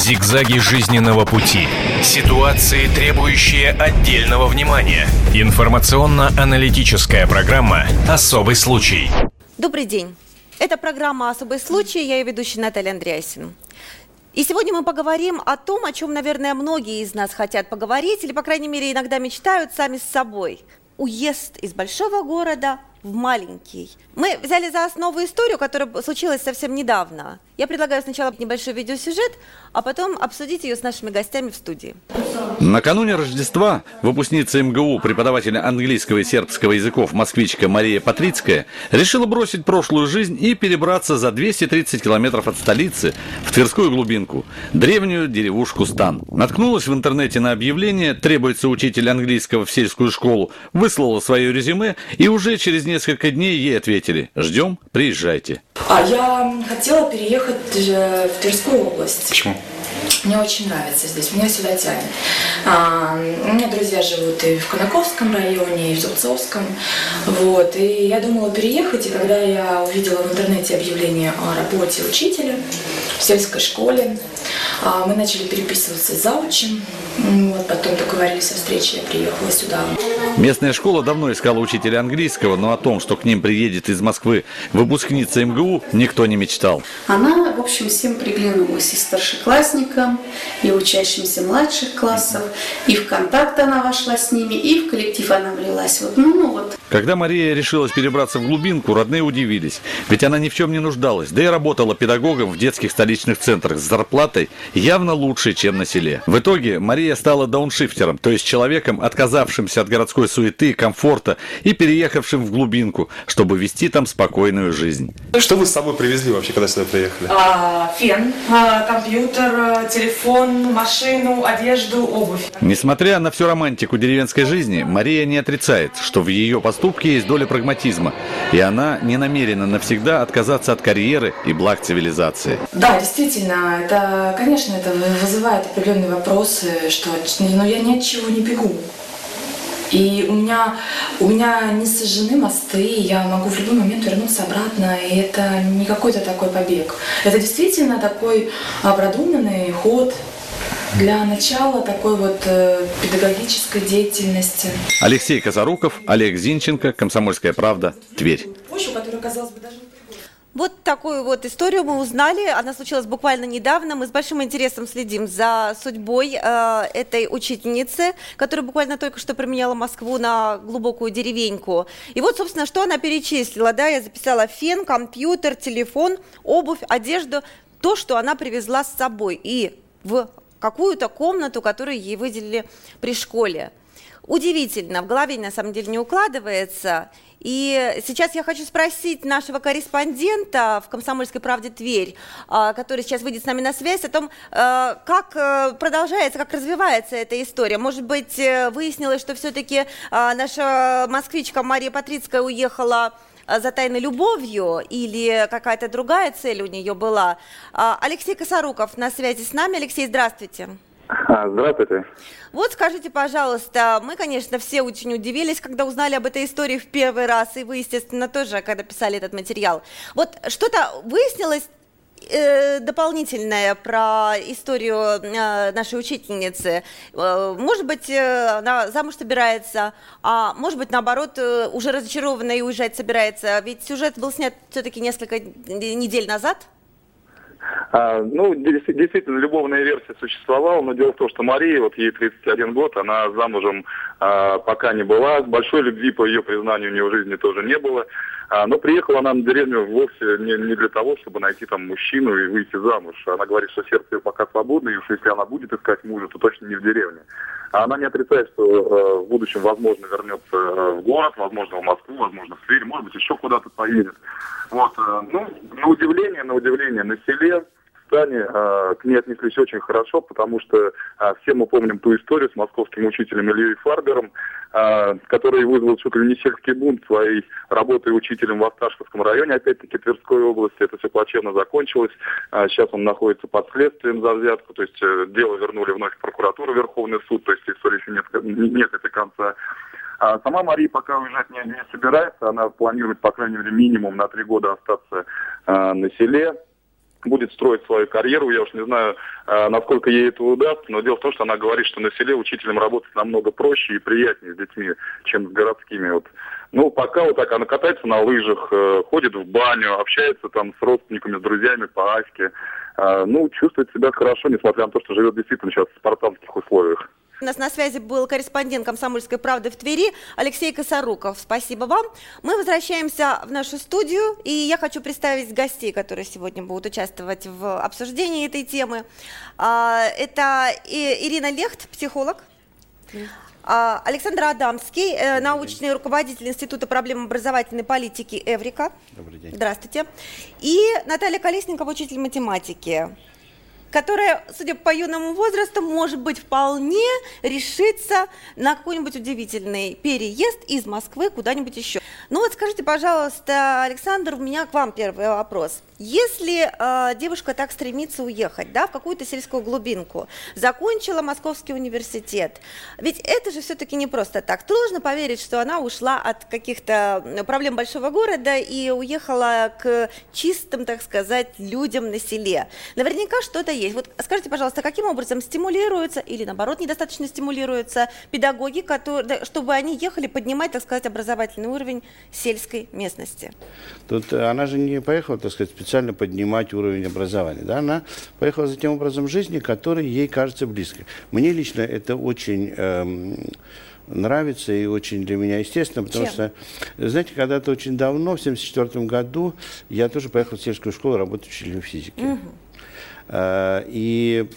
Зигзаги жизненного пути. Ситуации, требующие отдельного внимания. Информационно-аналитическая программа «Особый случай». Добрый день. Это программа «Особый случай». Я ее ведущая Наталья Андреасин. И сегодня мы поговорим о том, о чем, наверное, многие из нас хотят поговорить, или, по крайней мере, иногда мечтают сами с собой. Уезд из большого города в маленький. Мы взяли за основу историю, которая случилась совсем недавно. Я предлагаю сначала небольшой видеосюжет, а потом обсудить ее с нашими гостями в студии. Накануне Рождества выпускница МГУ, преподавателя английского и сербского языков москвичка Мария Патрицкая решила бросить прошлую жизнь и перебраться за 230 километров от столицы в Тверскую глубинку, древнюю деревушку Стан. Наткнулась в интернете на объявление «Требуется учитель английского в сельскую школу», выслала свое резюме и уже через несколько дней ей ответили «Ждем, приезжайте». А я хотела переехать э, в Тверскую область. Почему? Мне очень нравится здесь, меня сюда тянет. А, у меня друзья живут и в Конаковском районе, и в Зубцовском. Вот, и я думала переехать, и когда я увидела в интернете объявление о работе учителя в сельской школе, а, мы начали переписываться с заучем. Вот, потом договорились о встрече, я приехала сюда. Местная школа давно искала учителя английского, но о том, что к ним приедет из Москвы выпускница МГУ, никто не мечтал. Она, в общем, всем приглянулась и старшеклассникам, и учащимся младших классов, и в контакт она вошла с ними, и в коллектив она влилась. Вот, ну, ну вот. Когда Мария решилась перебраться в глубинку, родные удивились, ведь она ни в чем не нуждалась, да и работала педагогом в детских столичных центрах с зарплатой явно лучше, чем на селе. В итоге Мария стала дауншифтером, то есть человеком, отказавшимся от городской суеты, комфорта и переехавшим в глубинку, чтобы вести там спокойную жизнь. Что вы с собой привезли вообще, когда сюда приехали? А, фен, а, компьютер, а, телефон, машину, одежду, обувь. Несмотря на всю романтику деревенской жизни, Мария не отрицает, что в ее поступке есть доля прагматизма, и она не намерена навсегда отказаться от карьеры и благ цивилизации. Да, действительно, это, конечно, это вызывает определенные вопросы, что ну, я ни от чего не бегу. И у меня, у меня не сожжены мосты, я могу в любой момент вернуться обратно, и это не какой-то такой побег. Это действительно такой продуманный ход для начала такой вот э, педагогической деятельности. Алексей Казаруков, Олег Зинченко, Комсомольская правда, Тверь. Почву, которая, казалось бы, даже Вот такую вот историю мы узнали. Она случилась буквально недавно. Мы с большим интересом следим за судьбой э, этой учительницы, которая буквально только что применяла Москву на глубокую деревеньку. И вот, собственно, что она перечислила. Да, я записала фен, компьютер, телефон, обувь, одежду. То, что она привезла с собой. И в какую-то комнату, которую ей выделили при школе. Удивительно, в голове на самом деле не укладывается. И сейчас я хочу спросить нашего корреспондента в «Комсомольской правде Тверь», а, который сейчас выйдет с нами на связь, о том, э, как э, продолжается, как развивается эта история. Может быть, э, выяснилось, что все-таки наша москвичка Мария Патрицкая уехала за тайной любовью или какая-то другая цель у нее была. А, Алексей Косоруков на связи с нами. Алексей, здравствуйте. Здравствуйте. Вот скажите, пожалуйста, мы, конечно, все очень удивились, когда узнали об этой истории в первый раз, и вы, естественно, тоже, когда писали этот материал. Вот что-то выяснилось э, дополнительное про историю э, нашей учительницы. Э, может быть, она замуж собирается, а может быть, наоборот, уже разочарованная и уезжать собирается. Ведь сюжет был снят все-таки несколько недель назад. А, ну, действительно, любовная версия существовала, но дело в том, что Мария, вот ей 31 год, она замужем а, пока не была, большой любви, по ее признанию, у нее в жизни тоже не было. А, но приехала она на деревню вовсе не, не для того, чтобы найти там мужчину и выйти замуж. Она говорит, что сердце ее пока свободно, и уж если она будет искать мужа, то точно не в деревне. А она не отрицает, что э, в будущем, возможно, вернется э, в город, возможно, в Москву, возможно, в Тверь, может быть, еще куда-то поедет. Вот, э, ну, на удивление, на удивление, на селе Казахстане э, к ней отнеслись очень хорошо, потому что э, все мы помним ту историю с московским учителем Ильей Фарбером, э, который вызвал чуть ли не сельский бунт своей работой учителем в Осташковском районе, опять-таки Тверской области. Это все плачевно закончилось. Э, сейчас он находится под следствием за взятку, то есть э, дело вернули вновь в прокуратуру, Верховный суд, то есть истории еще нет, нет этой конца. А сама Мария пока уезжать не, не собирается, она планирует, по крайней мере, минимум на три года остаться э, на селе. будет строить свою карьеру. Я уж не знаю, э, насколько ей это удастся, но дело в том, что она говорит, что на селе учителем работать намного проще и приятнее с детьми, чем с городскими. Вот. Ну, пока вот так она катается на лыжах, э, ходит в баню, общается там с родственниками, с друзьями по Аське. Э, ну, чувствует себя хорошо, несмотря на то, что живет действительно сейчас в спартанских условиях. У нас на связи был корреспондент «Комсомольской правды» в Твери Алексей Косоруков. Спасибо вам. Мы возвращаемся в нашу студию, и я хочу представить гостей, которые сегодня будут участвовать в обсуждении этой темы. А, это Ирина Лехт, психолог. А, Александр Адамский, э, научный руководитель Института проблем образовательной политики Эврика. Добрый день. Здравствуйте. И Наталья Колесникова, учитель математики которая, судя по юному возрасту, может быть вполне решится на какой-нибудь удивительный переезд из Москвы куда-нибудь еще. Ну вот скажите, пожалуйста, Александр, у меня к вам первый вопрос. Если э, девушка так стремится уехать, да, в какую-то сельскую глубинку, закончила Московский университет, ведь это же все-таки не просто так. Трудно поверить, что она ушла от каких-то проблем большого города и уехала к чистым, так сказать, людям на селе. Наверняка что-то есть. Вот скажите, пожалуйста, каким образом стимулируются или наоборот недостаточно стимулируются педагоги, которые, чтобы они ехали поднимать, так сказать, образовательный уровень сельской местности? Тут э, она же не поехала, так сказать, специально поднимать уровень образования. Да? Она поехала за тем образом жизни, который ей кажется близким. Мне лично это очень... Эм, нравится и очень для меня естественно, потому Чем? что, знаете, когда-то очень давно, в 1974 году, я тоже поехал в сельскую школу работать учителем физики. Угу. Э, и,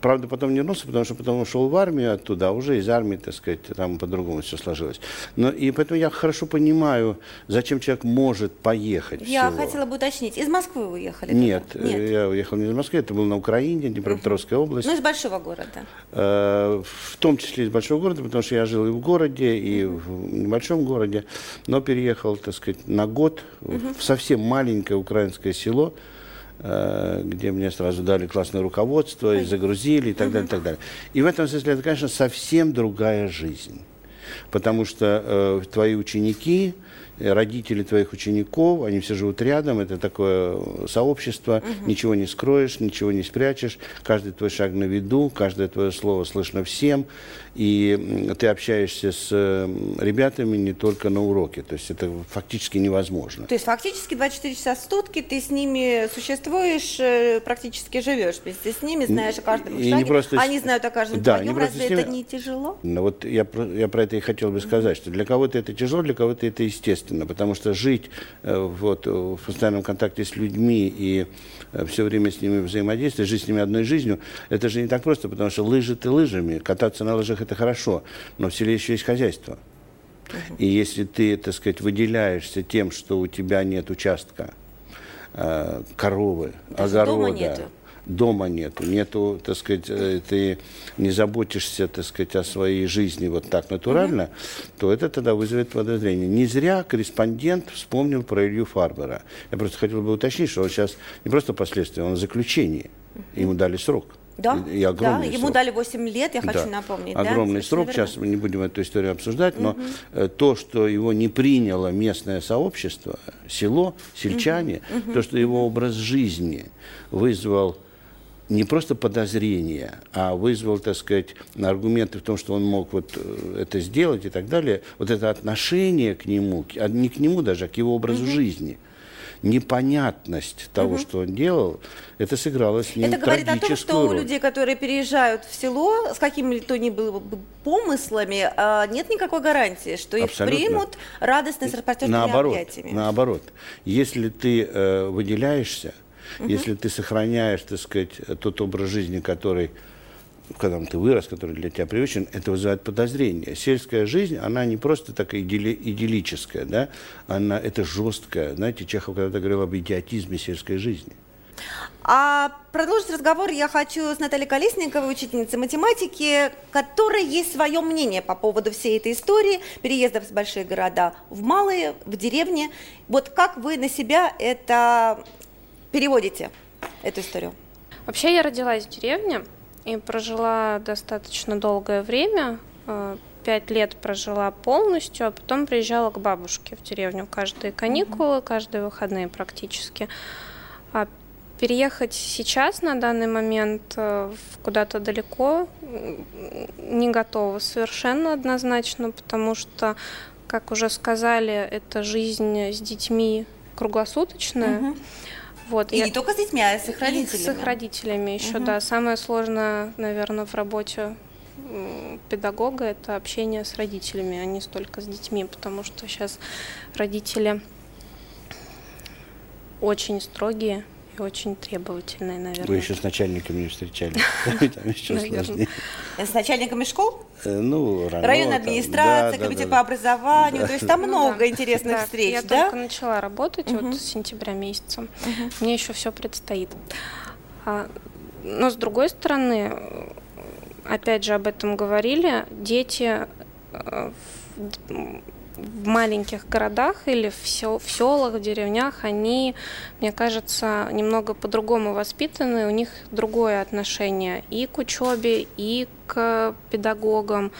правда, потом не вернулся, потому что потом ушел в армию оттуда, а уже из армии, так сказать, там по-другому все сложилось. Но, и поэтому я хорошо понимаю, зачем человек может поехать Я в село. хотела бы уточнить, из Москвы вы уехали? Нет, туда? Нет, я уехал не из Москвы, это было на Украине, Днепропетровская область. Ну, из большого города. Э, в том числе из большого города, потому что я жил и в городе, и в небольшом городе, но переехал, так сказать, на год в совсем маленькое украинское село, Э, где мне сразу дали классное руководство, и загрузили, и так далее, и так далее. И в этом смысле это, конечно, совсем другая жизнь. Потому что э, твои ученики, Э, родители твоих учеников, они все живут рядом, это такое сообщество, угу. ничего не скроешь, ничего не спрячешь, каждый твой шаг на виду, каждое твое слово слышно всем, и ты общаешься с ребятами не только на уроке, то есть это фактически невозможно. То есть фактически 24 часа в сутки ты с ними существуешь, э, практически живешь вместе с ними, знаешь о каждом и шаге, не просто... они знают о каждом да, твоем, разве ними... это не тяжело? Ну, вот я, я про это и хотел бы сказать, что для кого-то это тяжело, для кого-то это естественно естественно, потому что жить э, вот, в постоянном контакте с людьми и э, все время с ними взаимодействовать, жить с ними одной жизнью, это же не так просто, потому что лыжи ты лыжами, кататься на лыжах это хорошо, но в селе еще есть хозяйство. И если ты, так сказать, выделяешься тем, что у тебя нет участка, э, коровы, Даже огорода, дома нету, нету, так сказать, э, ты не заботишься, так сказать, о своей жизни вот так натурально, mm-hmm. то это тогда вызовет подозрение. Не зря корреспондент вспомнил про Илью Фарбера. Я просто хотел бы уточнить, что он сейчас не просто последствия, он в заключении. Ему дали срок. Да, и огромный да, ему дали 8 лет, я да. хочу напомнить. Огромный да? срок, сейчас мы не будем эту историю обсуждать, но угу. то, что его не приняло местное сообщество, село, сельчане, угу. то, что его образ жизни вызвал не просто подозрение, а вызвал, так сказать, аргументы в том, что он мог вот э, это сделать и так далее, вот это отношение к нему, а не к нему даже, а к его образу угу. жизни, непонятность того, угу. что он делал, это сыграло с ним Это говорит о том, что роль. у людей, которые переезжают в село с какими-то ни было помыслами, а, нет никакой гарантии, что их Абсолютно. примут радостно с распростертыми наоборот, объятиями. Наоборот. Если ты э, выделяешься, Угу. Если ты сохраняешь, так сказать, тот образ жизни, который когда ты вырос, который для тебя привычен, это вызывает подозрение. Сельская жизнь, она не просто такая идилли, идиллическая, да, она, это жесткая. Знаете, Чехов когда-то говорил об идиотизме сельской жизни. А продолжить разговор я хочу с Натальей Колесниковой, учительницей математики, которая есть свое мнение по поводу всей этой истории, переездов с больших города в малые, в деревни. Вот как вы на себя это переводите эту историю? Вообще я родилась в деревне и прожила достаточно долгое время. Э, пять лет прожила полностью, а потом приезжала к бабушке в деревню каждые каникулы, каждые выходные практически. А переехать сейчас на данный момент э, куда-то далеко не готова совершенно однозначно, потому что, как уже сказали, это жизнь с детьми круглосуточная. Угу. Вот, и я... не только с детьми, а с их родителями. И с их родителями еще, угу. да. Самое сложное, наверное, в работе педагога это общение с родителями, а не столько с детьми, потому что сейчас родители очень строгие и очень требовательные, наверное. Вы еще с начальниками не встречались. Там еще сложнее. С начальниками школ? Э, ну, Районная администрация, комитет по образованию. То есть там ну много интересных встреч, Я только начала работать вот с сентября месяца. Мне еще все предстоит. А, но с другой стороны, опять же об этом говорили, дети э, в маленьких городах или в, сел, в селах, в деревнях, они, мне кажется, немного по-другому воспитаны, у них другое отношение и к учебе, и к педагогам.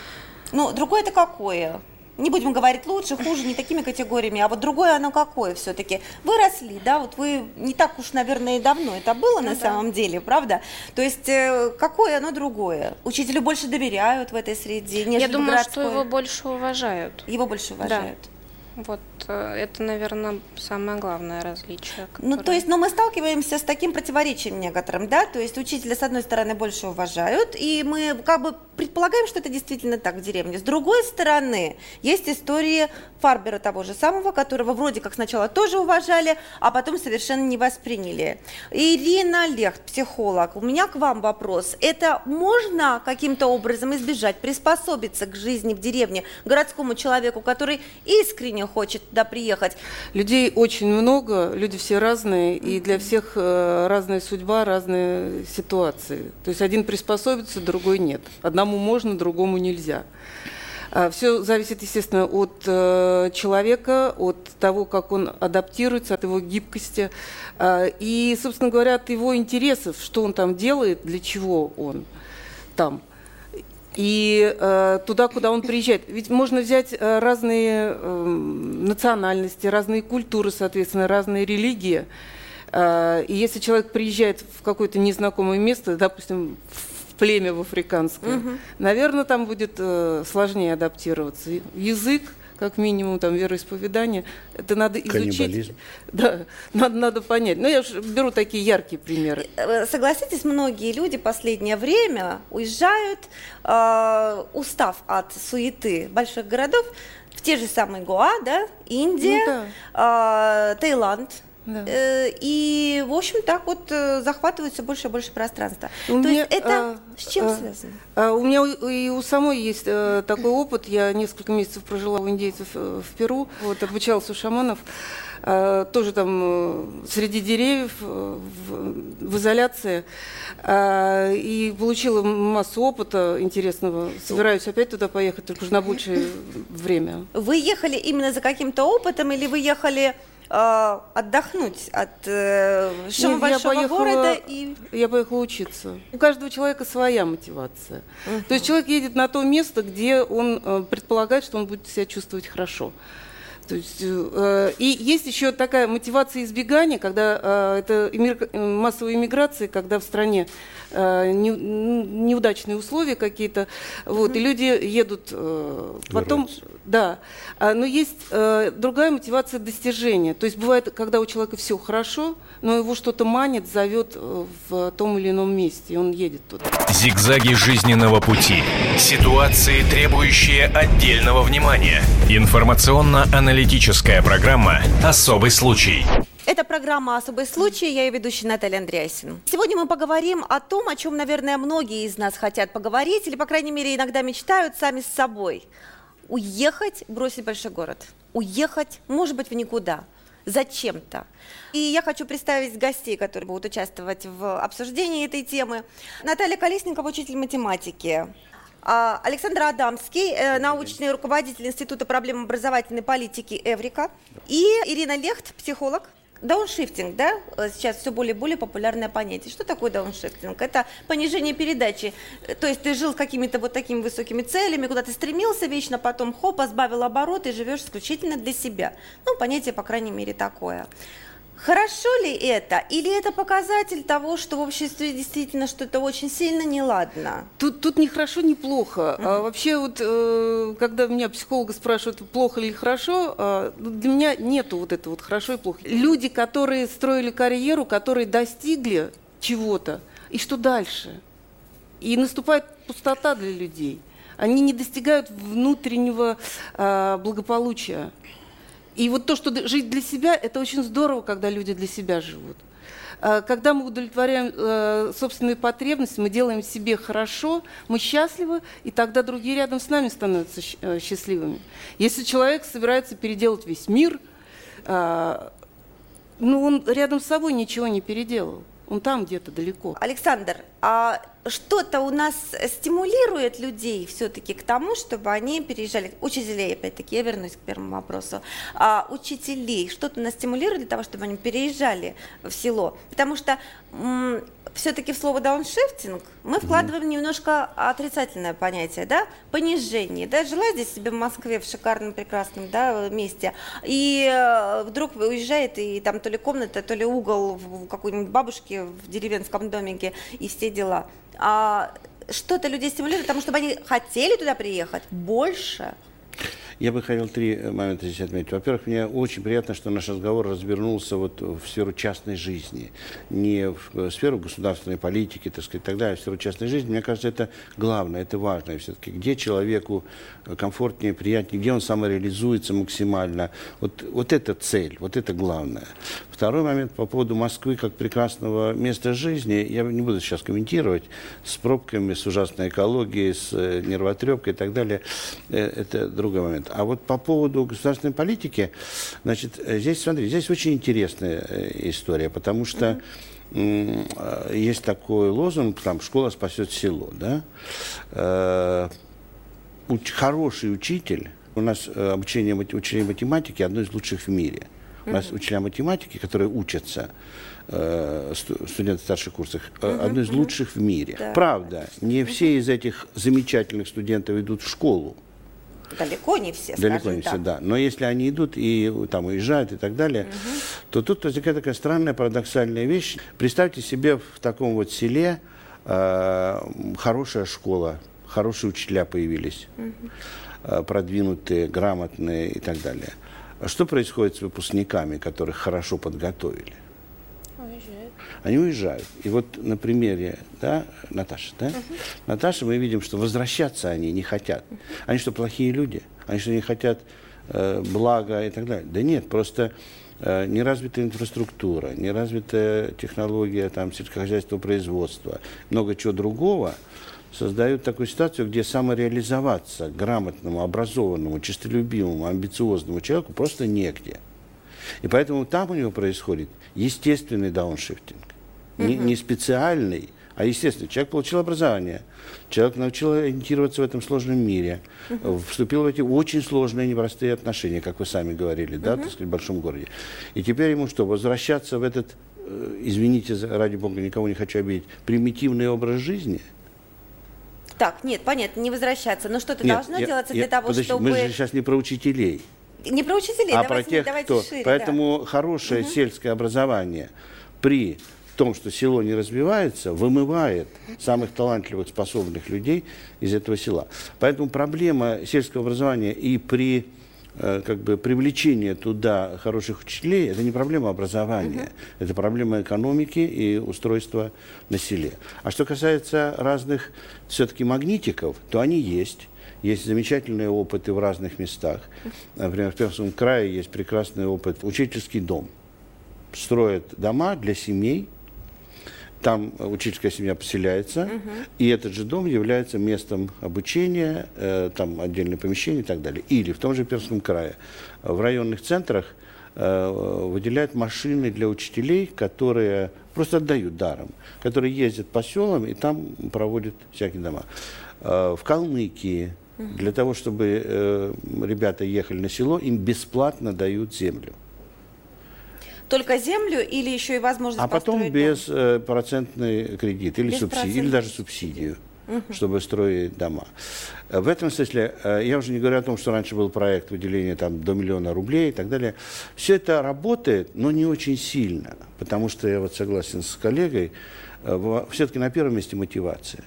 Ну, другое это какое? Не будем говорить лучше, хуже, не такими категориями, а вот другое оно какое все-таки. Вы росли, да, вот вы не так уж, наверное, и давно это было ну, на да. самом деле, правда? То есть э, какое оно другое? Учителю больше доверяют в этой среде, нежели Я думаю, городской. что его больше уважают. Его больше уважают. Да. Вот э, это, наверное, самое главное различие. Которое... Ну, то есть, но ну, мы сталкиваемся с таким противоречием некоторым, да, то есть учителя, с одной стороны, больше уважают, и мы как бы предполагаем, что это действительно так в деревне. С другой стороны, есть истории Фарбера того же самого, которого вроде как сначала тоже уважали, а потом совершенно не восприняли. Ирина Лехт, психолог, у меня к вам вопрос. Это можно каким-то образом избежать, приспособиться к жизни в деревне городскому человеку, который искренне не хочет туда приехать. Людей очень много, люди все разные, и для всех э, разная судьба, разные ситуации. То есть один приспособится, другой нет. Одному можно, другому нельзя. А, Все зависит, естественно, от э, человека, от того, как он адаптируется, от его гибкости а, и, собственно говоря, от его интересов, что он там делает, для чего он там и э, туда, куда он приезжает. Ведь можно взять э, разные э, национальности, разные культуры, соответственно, разные религии. Э, и если человек приезжает в какое-то незнакомое место, допустим, в племя в африканское, угу. наверное, там будет э, сложнее адаптироваться. Язык, как минимум, там, вероисповедание. Это надо изучить. Каннибализм. Да, надо, надо понять. Ну, я же беру такие яркие примеры. Э, согласитесь, многие люди последнее время уезжают, э, устав от суеты больших городов, в те же самые Гоа, да, Индия, ну, да. Э, Таиланд, да. Э, и, в общем, так вот э, захватывается больше и больше пространства. У То меня, есть это а, с чем а, связано? А, у меня и у самой есть а, такой опыт. Я несколько месяцев прожила у индейцев в Перу, вот, обучалась у шаманов. А, тоже там среди деревьев, в, в изоляции. А, и получила массу опыта интересного. Собираюсь опять туда поехать, только уже на большее время. Вы ехали именно за каким-то опытом или вы ехали отдохнуть от э, шума Нет, большого я поехала, города и... Я поехала учиться. У каждого человека своя мотивация. Uh-huh. То есть человек едет на то место, где он э, предполагает, что он будет себя чувствовать хорошо. То есть, э, и есть еще такая мотивация избегания, когда э, это иммир, массовая иммиграция, когда в стране э, не, неудачные условия какие-то, вот, mm-hmm. и люди едут э, потом, Вернуться. да. А, но есть э, другая мотивация достижения. То есть бывает, когда у человека все хорошо, но его что-то манит, зовет э, в том или ином месте, и он едет туда. Зигзаги жизненного пути. Ситуации, требующие отдельного внимания. Информационно-аналитическая программа «Особый случай». Это программа «Особый случай», я ее ведущая Наталья Андреасин. Сегодня мы поговорим о том, о чем, наверное, многие из нас хотят поговорить, или, по крайней мере, иногда мечтают сами с собой. Уехать, бросить большой город. Уехать, может быть, в никуда зачем-то. И я хочу представить гостей, которые будут участвовать в обсуждении этой темы. Наталья Колесникова, учитель математики. А, Александр Адамский, э, научный руководитель Института проблем образовательной политики Эврика. И Ирина Лехт, психолог. Дауншифтинг, да, э, сейчас все более и более популярное понятие. Что такое дауншифтинг? Это понижение передачи. Э, то есть ты жил с какими-то вот такими высокими целями, куда ты стремился вечно, потом хоп, сбавил обороты и живешь исключительно для себя. Ну, понятие, по крайней мере, такое. Хорошо ли это? Или это показатель того, что в обществе действительно что-то очень сильно неладно? Тут, тут не хорошо, не плохо. Uh-huh. А вообще вот, э, когда меня психолога спрашивают, плохо или хорошо, э, для меня нету вот этого вот хорошо и плохо. Люди, которые строили карьеру, которые достигли чего-то, и что дальше? И наступает пустота для людей. Они не достигают внутреннего э, благополучия. И вот то, что жить для себя, это очень здорово, когда люди для себя живут. А, когда мы удовлетворяем э, собственные потребности, мы делаем себе хорошо, мы счастливы, и тогда другие рядом с нами становятся э, счастливыми. Если человек собирается переделать весь мир, э, ну он рядом с собой ничего не переделал. Он там где-то далеко. Александр, а что-то у нас стимулирует людей все-таки к тому, чтобы они переезжали, учителей, опять-таки, я вернусь к первому вопросу, а, учителей, что-то нас стимулирует для того, чтобы они переезжали в село, потому что все-таки в слово дауншифтинг мы вкладываем немножко отрицательное понятие, да, понижение, да, жила здесь себе в Москве в шикарном, прекрасном, да, месте, и э, вдруг уезжает, и там то ли комната, то ли угол в какой-нибудь бабушке в деревенском домике, и все дела. А что-то людей стимулирует, потому чтобы они хотели туда приехать больше, я бы хотел три э, момента здесь отметить. Во-первых, мне очень приятно, что наш разговор развернулся вот в сферу частной жизни. Не в э, сферу государственной политики, так сказать, тогда, а в сферу частной жизни. Мне кажется, это главное, это важно. Все-таки где человеку э, комфортнее, приятнее, где он самореализуется максимально. Вот, вот это цель, вот это главное. Второй момент по поводу Москвы как прекрасного места жизни. Я не буду сейчас комментировать с пробками, с ужасной экологией, с нервотрепкой и так далее. Это другой момент момент. А вот по поводу государственной политики, значит, здесь, смотри, здесь очень интересная э, история, потому что mm-hmm. есть такой лозунг, там, школа спасет село, да? Э, хороший учитель, у нас обучение учителей математики одно из лучших в мире. У нас учителя математики, которые учатся, студенты старших курсов, одно из лучших в мире. Да. Правда, не все из этих замечательных студентов идут в школу. Далеко не все, Далеко не так. все, да. Но если они идут и там уезжают и так далее, угу. то тут возникает такая странная парадоксальная вещь. Представьте себе в таком вот селе э, хорошая школа, хорошие учителя появились, угу. э, продвинутые, грамотные и так далее. Что происходит с выпускниками, которых хорошо подготовили? Они уезжают. И вот на примере, да, Наташа, да, uh-huh. Наташа, мы видим, что возвращаться они не хотят. Они что, плохие люди? Они что, не хотят э, блага и так далее? Да нет, просто э, неразвитая инфраструктура, неразвитая технология там, сельскохозяйственного производства, много чего другого создают такую ситуацию, где самореализоваться грамотному, образованному, честолюбивому, амбициозному человеку просто негде. И поэтому там у него происходит естественный дауншифтинг не, не специальный, а естественно. Человек получил образование, человек научил ориентироваться в этом сложном мире, uh вступил в эти очень сложные, непростые отношения, как вы сами говорили, да, так сказать, в большом городе. И теперь ему что, возвращаться в этот, э, извините, ради бога, никого не хочу обидеть, примитивный образ жизни – так, нет, понятно, не возвращаться. Но что-то нет, должно я, делаться я, для того, подожди, чтобы... Мы же сейчас не про учителей. Не про учителей, а давайте, про тех, давайте кто. Шире, Поэтому да. хорошее угу. сельское образование при том, что село не развивается, вымывает самых талантливых, способных людей из этого села. Поэтому проблема сельского образования и при э, как бы привлечение туда хороших учителей, это не проблема образования, uh-huh. это проблема экономики и устройства на селе. А что касается разных все-таки магнитиков, то они есть. Есть замечательные опыты в разных местах. Например, в Пермском крае есть прекрасный опыт. Учительский дом. Строят дома для семей, там учительская семья поселяется, угу. и этот же дом является местом обучения, э, там отдельное помещение и так далее. Или в том же Пермском крае в районных центрах э, выделяют машины для учителей, которые просто отдают даром, которые ездят по селам и там проводят всякие дома. Э, в Калмыкии для того, чтобы э, ребята ехали на село, им бесплатно дают землю только землю или еще и возможность А потом без э, процентный кредит или субсидию, или даже субсидию. чтобы строить дома. В этом смысле, я уже не говорю о том, что раньше был проект выделения там, до миллиона рублей и так далее. Все это работает, но не очень сильно, потому что я вот согласен с коллегой, все-таки на первом месте мотивация.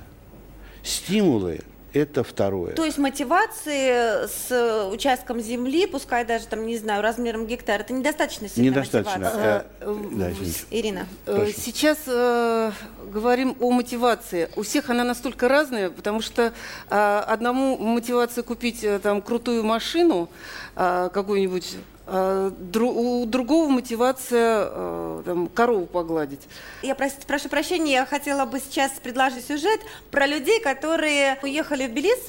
Стимулы это второе. То есть мотивации с участком земли, пускай даже там, не знаю, размером гектара, это недостаточно сильная Недостаточно. мотивация. Э, да. Ирина. Прошу. Сейчас э, говорим о мотивации. У всех она настолько разная, потому что э, одному мотивация купить э, там крутую машину э, какую-нибудь, у другого мотивация э, там, корову погладить. Я прос- прошу прощения, я хотела бы сейчас предложить сюжет про людей, которые уехали в Белиз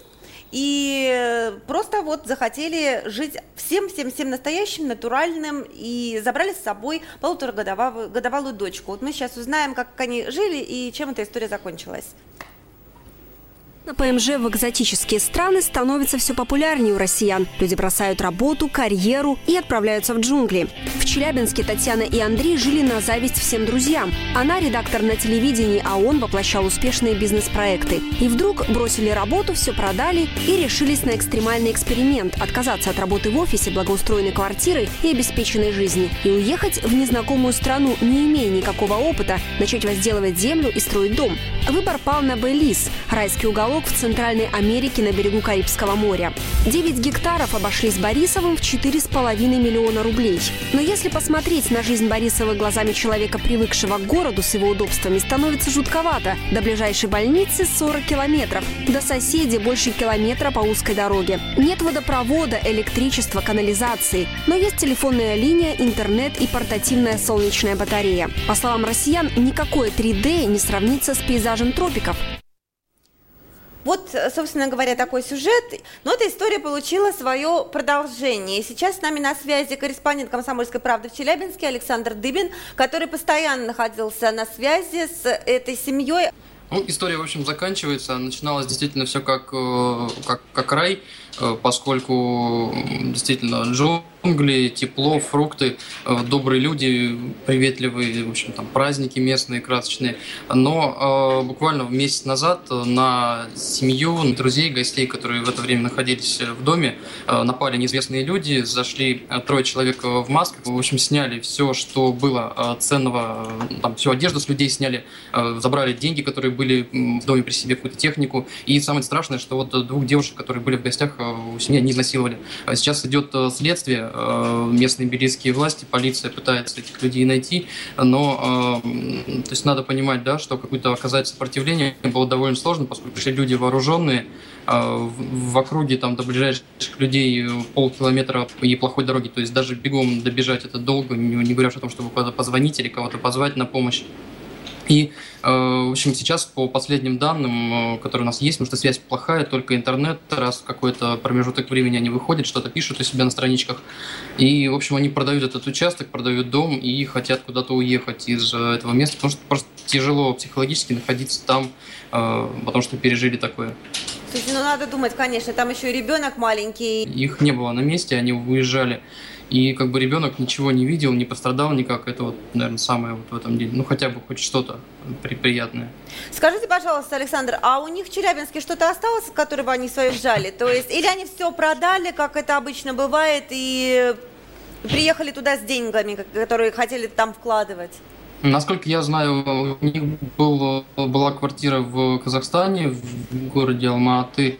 и просто вот захотели жить всем-всем-всем настоящим, натуральным и забрали с собой полуторагодовалую годовалую дочку. Вот мы сейчас узнаем, как они жили и чем эта история закончилась. На ПМЖ в экзотические страны становится все популярнее у россиян. Люди бросают работу, карьеру и отправляются в джунгли. В Челябинске Татьяна и Андрей жили на зависть всем друзьям. Она редактор на телевидении, а он воплощал успешные бизнес-проекты. И вдруг бросили работу, все продали и решились на экстремальный эксперимент – отказаться от работы в офисе, благоустроенной квартиры и обеспеченной жизни. И уехать в незнакомую страну, не имея никакого опыта, начать возделывать землю и строить дом. Выбор пал на Белиз – райский уголок в Центральной Америке на берегу Карибского моря. 9 гектаров обошлись Борисовым в 4,5 миллиона рублей. Но если посмотреть на жизнь Борисова глазами человека, привыкшего к городу с его удобствами, становится жутковато. До ближайшей больницы 40 километров. До соседей больше километра по узкой дороге. Нет водопровода, электричества, канализации. Но есть телефонная линия, интернет и портативная солнечная батарея. По словам россиян, никакое 3D не сравнится с пейзажем тропиков. Вот, собственно говоря, такой сюжет. Но эта история получила свое продолжение. Сейчас с нами на связи корреспондент «Комсомольской правды» в Челябинске Александр Дыбин, который постоянно находился на связи с этой семьей. Ну, история, в общем, заканчивается. Начиналось действительно все как, э, как, как рай, э, поскольку действительно джунгли, тепло, фрукты, э, добрые люди, приветливые, в общем, там праздники местные, красочные. Но э, буквально месяц назад э, на семью, на друзей, гостей, которые в это время находились э, в доме, э, напали неизвестные люди, зашли трое человек в масках, в общем, сняли все, что было ценного, там, всю одежду с людей сняли, э, забрали деньги, которые были в доме при себе, какую-то технику. И самое страшное, что вот двух девушек, которые были в гостях у семьи, они изнасиловали. Сейчас идет следствие, местные белийские власти, полиция пытается этих людей найти, но э, то есть надо понимать, да, что какое-то оказать сопротивление было довольно сложно, поскольку пришли люди вооруженные, а, в округе там до ближайших людей э, полкилометра и плохой дороги, то есть даже бегом добежать это долго, не, говоря о том, чтобы куда-то позвонить или кого-то позвать на помощь. И, э, в общем, сейчас по последним данным, э, которые у нас есть, потому что связь плохая, только интернет, раз в какой-то промежуток времени они выходят, что-то пишут у себя на страничках. И, в общем, они продают этот участок, продают дом и хотят куда-то уехать из э, этого места, потому что просто тяжело психологически находиться там, потому что пережили такое. Слушайте, ну надо думать, конечно, там еще и ребенок маленький. Их не было на месте, они уезжали. И как бы ребенок ничего не видел, не пострадал никак. Это вот, наверное, самое вот в этом деле. Ну, хотя бы хоть что-то при- приятное. Скажите, пожалуйста, Александр, а у них в Челябинске что-то осталось, которое бы они свое сжали? То есть, или они все продали, как это обычно бывает, и приехали туда с деньгами, которые хотели там вкладывать? Насколько я знаю, у них был, была квартира в Казахстане, в городе Алматы,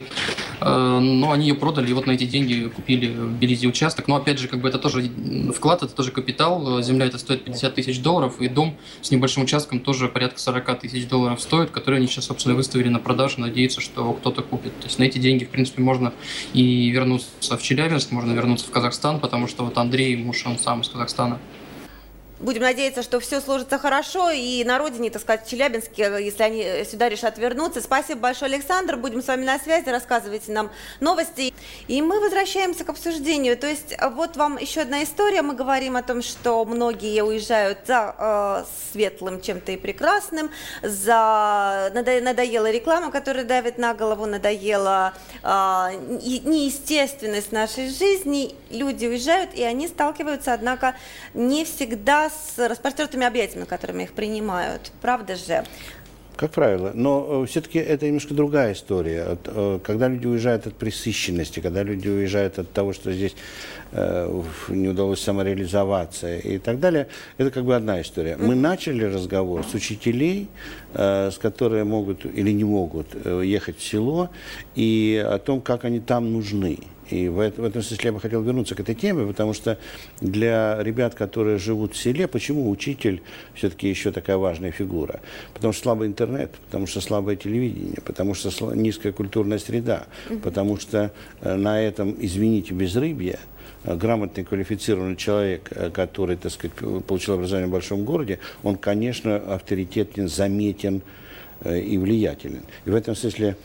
э, но они ее продали, и вот на эти деньги купили в Белизе участок. Но опять же, как бы это тоже вклад, это тоже капитал. Земля это стоит 50 тысяч долларов, и дом с небольшим участком тоже порядка 40 тысяч долларов стоит, который они сейчас, собственно, выставили на продажу, надеются, что кто-то купит. То есть на эти деньги, в принципе, можно и вернуться в Челябинск, можно вернуться в Казахстан, потому что вот Андрей, муж, он сам из Казахстана. Будем надеяться, что все сложится хорошо, и на родине, так сказать, в Челябинске, если они сюда решат вернуться. Спасибо большое, Александр. Будем с вами на связи, рассказывайте нам новости. И мы возвращаемся к обсуждению. То есть вот вам еще одна история. Мы говорим о том, что многие уезжают за э, светлым чем-то и прекрасным, за надо- надоела реклама, которая давит на голову, надоела э, не- неестественность нашей жизни. Люди уезжают, и они сталкиваются, однако, не всегда с распростертыми объятиями, которыми их принимают. Правда же? Как правило. Но все-таки это немножко другая история. Когда люди уезжают от пресыщенности, когда люди уезжают от того, что здесь не удалось самореализоваться и так далее, это как бы одна история. Мы начали разговор с учителей, с которые могут или не могут ехать в село, и о том, как они там нужны. И в, в этом смысле я бы хотел вернуться к этой теме, потому что для ребят, которые живут в селе, почему учитель все-таки еще такая важная фигура? Потому что слабый интернет, потому что слабое телевидение, потому что низкая культурная среда, потому что э, на этом, извините, безрыбье, э, грамотный, квалифицированный человек, э, который, так сказать, получил образование в большом городе, он, конечно, авторитетен, заметен, и влиятелен. И в этом смысле,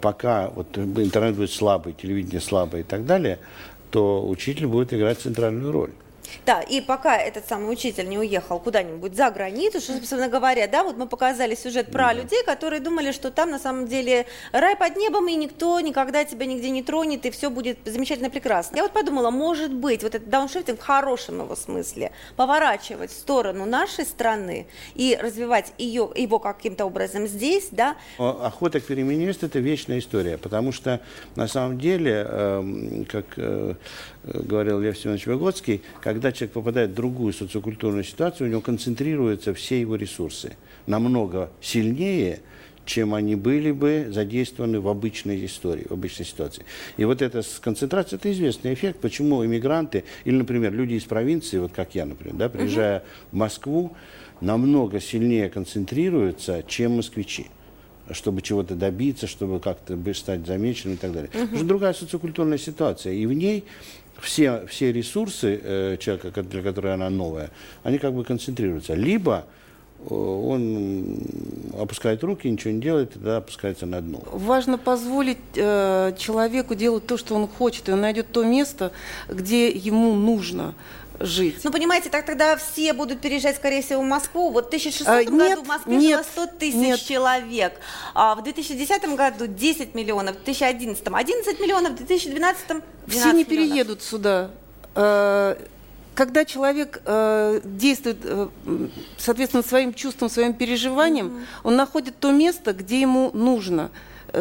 пока вот интернет будет слабый, телевидение слабое и так далее, то учитель будет играть центральную роль. Да, и пока этот самый учитель не уехал куда-нибудь за границу, что, собственно говоря, да, вот мы показали сюжет про да. людей, которые думали, что там на самом деле рай под небом, и никто никогда тебя нигде не тронет, и все будет замечательно прекрасно. Я вот подумала, может быть, вот этот дауншифтинг в хорошем его смысле, поворачивать в сторону нашей страны и развивать ее, его каким-то образом здесь, да. Охота к перемене это вечная история, потому что на самом деле, э, как э, говорил Лев Семенович Выгодский, когда человек попадает в другую социокультурную ситуацию, у него концентрируются все его ресурсы намного сильнее, чем они были бы задействованы в обычной истории, в обычной ситуации. И вот эта концентрация – это известный эффект, почему иммигранты, или, например, люди из провинции, вот как я, например, да, приезжая угу. в Москву, намного сильнее концентрируются, чем москвичи чтобы чего-то добиться, чтобы как-то стать замеченным и так далее. Угу. Это другая социокультурная ситуация, и в ней все, все ресурсы э, человека, для которого она новая, они как бы концентрируются. Либо э, он опускает руки, ничего не делает, тогда опускается на дно. Важно позволить э, человеку делать то, что он хочет, и он найдет то место, где ему нужно жить. Ну, понимаете, так тогда все будут переезжать, скорее всего, в Москву. Вот в 1600 а, нет, году в Москве нет, жило 100 тысяч нет. человек, а в 2010 году 10 миллионов, в 2011 11 миллионов, в 2012 12 Все не переедут сюда. А, когда человек э, действует, э, соответственно, своим чувством, своим переживанием, mm-hmm. он находит то место, где ему нужно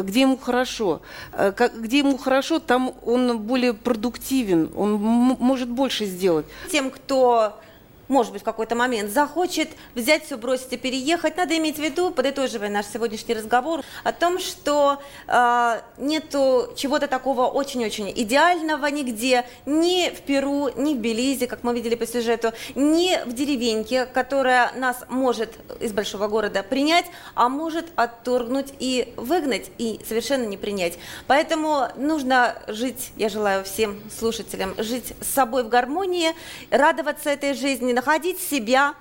где ему хорошо. Э, где ему хорошо, там он более продуктивен, он может больше сделать. Тем, кто может быть, в какой-то момент захочет взять все, бросить и переехать, надо иметь в виду, подытоживая наш сегодняшний разговор, о том, что э, нету чего-то такого очень-очень идеального нигде, ни в Перу, ни в Белизе, как мы видели по сюжету, ни в деревеньке, которая нас может из большого города принять, а может отторгнуть и выгнать, и совершенно не принять. Поэтому нужно жить, я желаю всем слушателям, жить с собой в гармонии, радоваться этой жизни, находить себя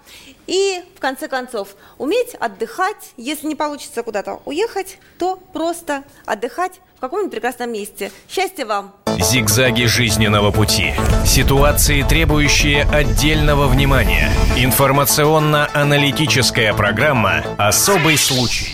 и, в конце концов, уметь отдыхать. Если не получится куда-то уехать, то просто отдыхать в каком-нибудь прекрасном месте. Счастья вам! Зигзаги жизненного пути. Ситуации, требующие отдельного внимания. Информационно-аналитическая программа «Особый случай».